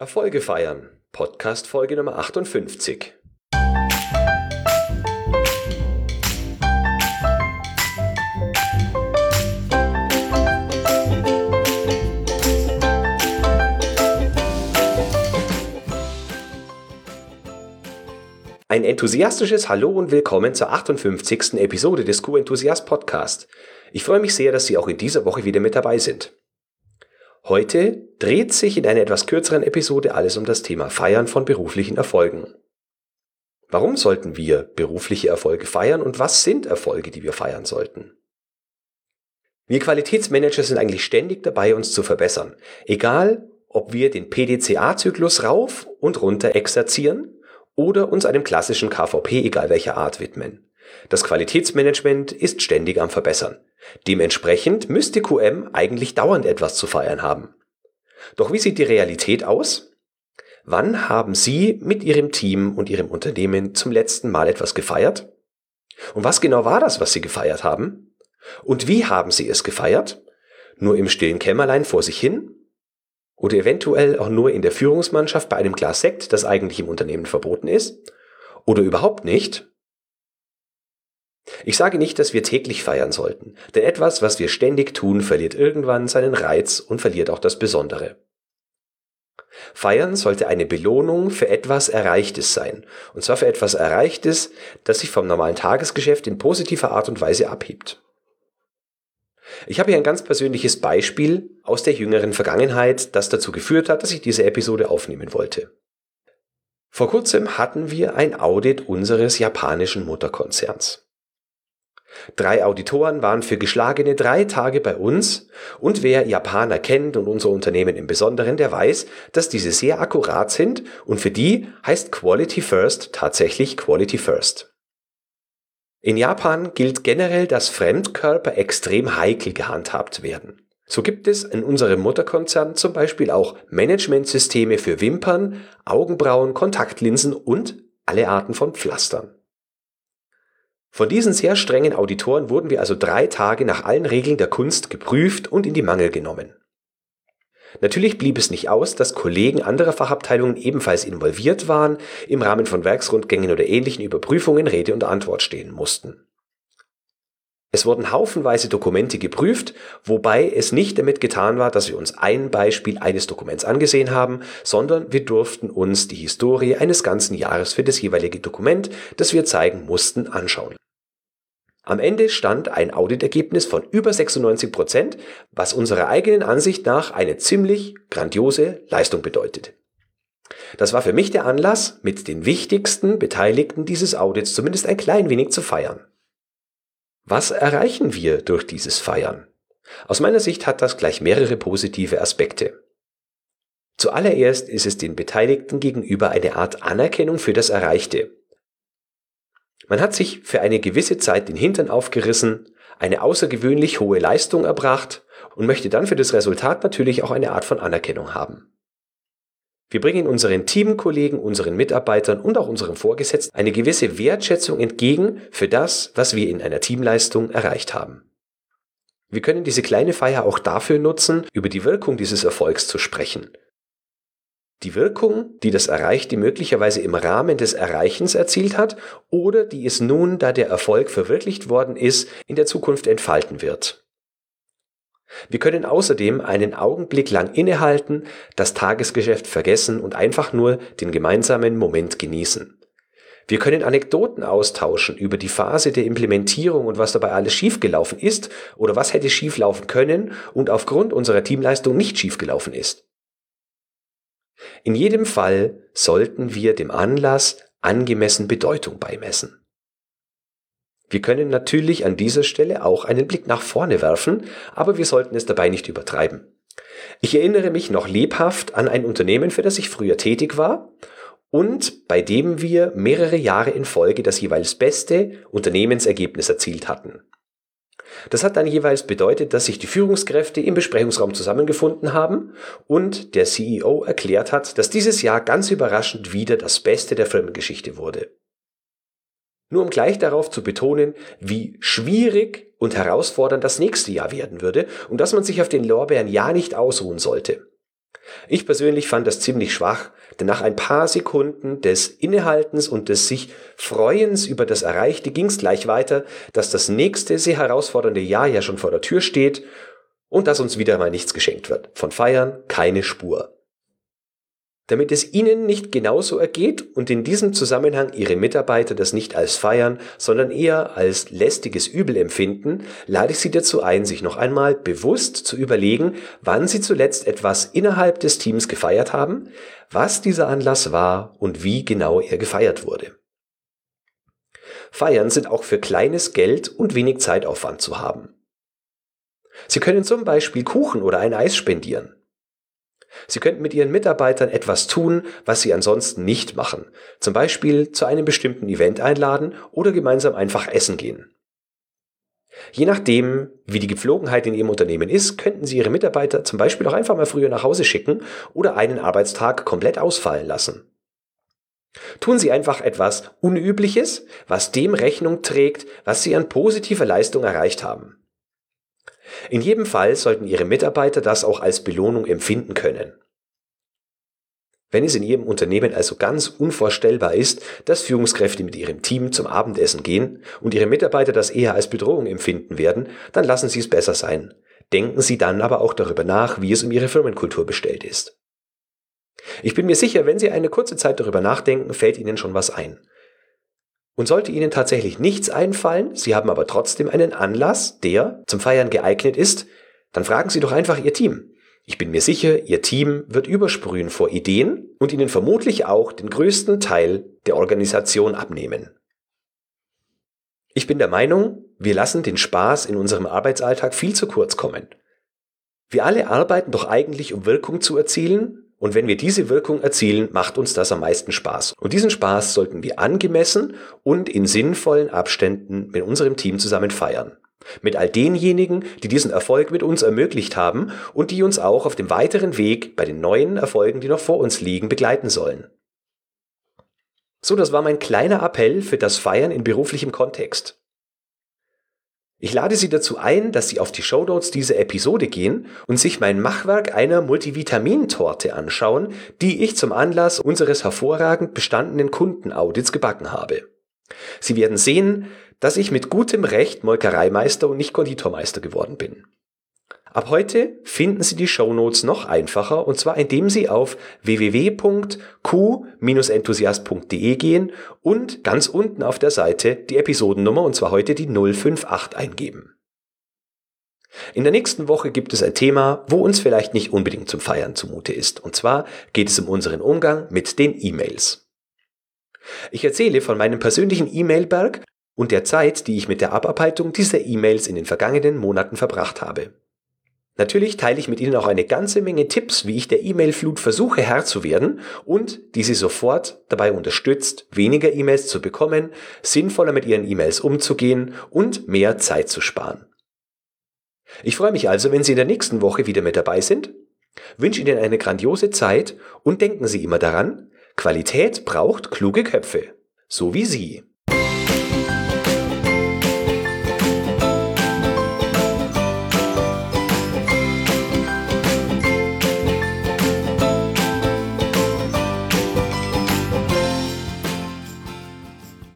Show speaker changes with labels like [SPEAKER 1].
[SPEAKER 1] Erfolge feiern. Podcast Folge Nummer 58. Ein enthusiastisches Hallo und willkommen zur 58. Episode des Q-Enthusiast Podcast. Ich freue mich sehr, dass Sie auch in dieser Woche wieder mit dabei sind. Heute dreht sich in einer etwas kürzeren Episode alles um das Thema Feiern von beruflichen Erfolgen. Warum sollten wir berufliche Erfolge feiern und was sind Erfolge, die wir feiern sollten? Wir Qualitätsmanager sind eigentlich ständig dabei, uns zu verbessern. Egal, ob wir den PDCA-Zyklus rauf und runter exerzieren oder uns einem klassischen KVP egal welcher Art widmen. Das Qualitätsmanagement ist ständig am Verbessern. Dementsprechend müsste QM eigentlich dauernd etwas zu feiern haben. Doch wie sieht die Realität aus? Wann haben Sie mit Ihrem Team und Ihrem Unternehmen zum letzten Mal etwas gefeiert? Und was genau war das, was Sie gefeiert haben? Und wie haben Sie es gefeiert? Nur im stillen Kämmerlein vor sich hin? Oder eventuell auch nur in der Führungsmannschaft bei einem Glas Sekt, das eigentlich im Unternehmen verboten ist? Oder überhaupt nicht? Ich sage nicht, dass wir täglich feiern sollten, denn etwas, was wir ständig tun, verliert irgendwann seinen Reiz und verliert auch das Besondere. Feiern sollte eine Belohnung für etwas Erreichtes sein, und zwar für etwas Erreichtes, das sich vom normalen Tagesgeschäft in positiver Art und Weise abhebt. Ich habe hier ein ganz persönliches Beispiel aus der jüngeren Vergangenheit, das dazu geführt hat, dass ich diese Episode aufnehmen wollte. Vor kurzem hatten wir ein Audit unseres japanischen Mutterkonzerns. Drei Auditoren waren für geschlagene drei Tage bei uns und wer Japaner kennt und unser Unternehmen im Besonderen, der weiß, dass diese sehr akkurat sind und für die heißt Quality First tatsächlich Quality First. In Japan gilt generell, dass Fremdkörper extrem heikel gehandhabt werden. So gibt es in unserem Mutterkonzern zum Beispiel auch Managementsysteme für Wimpern, Augenbrauen, Kontaktlinsen und alle Arten von Pflastern. Von diesen sehr strengen Auditoren wurden wir also drei Tage nach allen Regeln der Kunst geprüft und in die Mangel genommen. Natürlich blieb es nicht aus, dass Kollegen anderer Fachabteilungen ebenfalls involviert waren, im Rahmen von Werksrundgängen oder ähnlichen Überprüfungen Rede und Antwort stehen mussten. Es wurden haufenweise Dokumente geprüft, wobei es nicht damit getan war, dass wir uns ein Beispiel eines Dokuments angesehen haben, sondern wir durften uns die Historie eines ganzen Jahres für das jeweilige Dokument, das wir zeigen mussten, anschauen. Am Ende stand ein Auditergebnis von über 96 Prozent, was unserer eigenen Ansicht nach eine ziemlich grandiose Leistung bedeutet. Das war für mich der Anlass, mit den wichtigsten Beteiligten dieses Audits zumindest ein klein wenig zu feiern. Was erreichen wir durch dieses Feiern? Aus meiner Sicht hat das gleich mehrere positive Aspekte. Zuallererst ist es den Beteiligten gegenüber eine Art Anerkennung für das Erreichte. Man hat sich für eine gewisse Zeit den Hintern aufgerissen, eine außergewöhnlich hohe Leistung erbracht und möchte dann für das Resultat natürlich auch eine Art von Anerkennung haben. Wir bringen unseren Teamkollegen, unseren Mitarbeitern und auch unserem Vorgesetzten eine gewisse Wertschätzung entgegen für das, was wir in einer Teamleistung erreicht haben. Wir können diese kleine Feier auch dafür nutzen, über die Wirkung dieses Erfolgs zu sprechen. Die Wirkung, die das Erreichte möglicherweise im Rahmen des Erreichens erzielt hat oder die es nun, da der Erfolg verwirklicht worden ist, in der Zukunft entfalten wird. Wir können außerdem einen Augenblick lang innehalten, das Tagesgeschäft vergessen und einfach nur den gemeinsamen Moment genießen. Wir können Anekdoten austauschen über die Phase der Implementierung und was dabei alles schiefgelaufen ist oder was hätte schieflaufen können und aufgrund unserer Teamleistung nicht schiefgelaufen ist. In jedem Fall sollten wir dem Anlass angemessen Bedeutung beimessen. Wir können natürlich an dieser Stelle auch einen Blick nach vorne werfen, aber wir sollten es dabei nicht übertreiben. Ich erinnere mich noch lebhaft an ein Unternehmen, für das ich früher tätig war und bei dem wir mehrere Jahre in Folge das jeweils beste Unternehmensergebnis erzielt hatten. Das hat dann jeweils bedeutet, dass sich die Führungskräfte im Besprechungsraum zusammengefunden haben und der CEO erklärt hat, dass dieses Jahr ganz überraschend wieder das Beste der Firmengeschichte wurde. Nur um gleich darauf zu betonen, wie schwierig und herausfordernd das nächste Jahr werden würde und dass man sich auf den Lorbeeren ja nicht ausruhen sollte. Ich persönlich fand das ziemlich schwach, denn nach ein paar Sekunden des Innehaltens und des sich Freuens über das Erreichte ging es gleich weiter, dass das nächste sehr herausfordernde Jahr ja schon vor der Tür steht und dass uns wieder mal nichts geschenkt wird. Von Feiern keine Spur. Damit es Ihnen nicht genauso ergeht und in diesem Zusammenhang Ihre Mitarbeiter das nicht als Feiern, sondern eher als lästiges Übel empfinden, lade ich Sie dazu ein, sich noch einmal bewusst zu überlegen, wann Sie zuletzt etwas innerhalb des Teams gefeiert haben, was dieser Anlass war und wie genau er gefeiert wurde. Feiern sind auch für kleines Geld und wenig Zeitaufwand zu haben. Sie können zum Beispiel Kuchen oder ein Eis spendieren. Sie könnten mit Ihren Mitarbeitern etwas tun, was Sie ansonsten nicht machen. Zum Beispiel zu einem bestimmten Event einladen oder gemeinsam einfach essen gehen. Je nachdem, wie die Gepflogenheit in Ihrem Unternehmen ist, könnten Sie Ihre Mitarbeiter zum Beispiel auch einfach mal früher nach Hause schicken oder einen Arbeitstag komplett ausfallen lassen. Tun Sie einfach etwas Unübliches, was dem Rechnung trägt, was Sie an positiver Leistung erreicht haben. In jedem Fall sollten Ihre Mitarbeiter das auch als Belohnung empfinden können. Wenn es in Ihrem Unternehmen also ganz unvorstellbar ist, dass Führungskräfte mit Ihrem Team zum Abendessen gehen und Ihre Mitarbeiter das eher als Bedrohung empfinden werden, dann lassen Sie es besser sein. Denken Sie dann aber auch darüber nach, wie es um Ihre Firmenkultur bestellt ist. Ich bin mir sicher, wenn Sie eine kurze Zeit darüber nachdenken, fällt Ihnen schon was ein. Und sollte Ihnen tatsächlich nichts einfallen, Sie haben aber trotzdem einen Anlass, der zum Feiern geeignet ist, dann fragen Sie doch einfach Ihr Team. Ich bin mir sicher, Ihr Team wird übersprühen vor Ideen und Ihnen vermutlich auch den größten Teil der Organisation abnehmen. Ich bin der Meinung, wir lassen den Spaß in unserem Arbeitsalltag viel zu kurz kommen. Wir alle arbeiten doch eigentlich, um Wirkung zu erzielen und wenn wir diese Wirkung erzielen, macht uns das am meisten Spaß. Und diesen Spaß sollten wir angemessen und in sinnvollen Abständen mit unserem Team zusammen feiern. Mit all denjenigen, die diesen Erfolg mit uns ermöglicht haben und die uns auch auf dem weiteren Weg bei den neuen Erfolgen, die noch vor uns liegen, begleiten sollen. So, das war mein kleiner Appell für das Feiern in beruflichem Kontext. Ich lade Sie dazu ein, dass Sie auf die Shownotes dieser Episode gehen und sich mein Machwerk einer Multivitamintorte anschauen, die ich zum Anlass unseres hervorragend bestandenen Kundenaudits gebacken habe. Sie werden sehen, dass ich mit gutem Recht Molkereimeister und nicht Konditormeister geworden bin. Ab heute finden Sie die Shownotes noch einfacher und zwar indem Sie auf www.q-enthusiast.de gehen und ganz unten auf der Seite die Episodennummer und zwar heute die 058 eingeben. In der nächsten Woche gibt es ein Thema, wo uns vielleicht nicht unbedingt zum Feiern zumute ist. Und zwar geht es um unseren Umgang mit den E-Mails. Ich erzähle von meinem persönlichen E-Mail-Berg und der Zeit, die ich mit der Abarbeitung dieser E-Mails in den vergangenen Monaten verbracht habe. Natürlich teile ich mit Ihnen auch eine ganze Menge Tipps, wie ich der E-Mail-Flut versuche Herr zu werden und die Sie sofort dabei unterstützt, weniger E-Mails zu bekommen, sinnvoller mit Ihren E-Mails umzugehen und mehr Zeit zu sparen. Ich freue mich also, wenn Sie in der nächsten Woche wieder mit dabei sind, wünsche Ihnen eine grandiose Zeit und denken Sie immer daran, Qualität braucht kluge Köpfe, so wie Sie.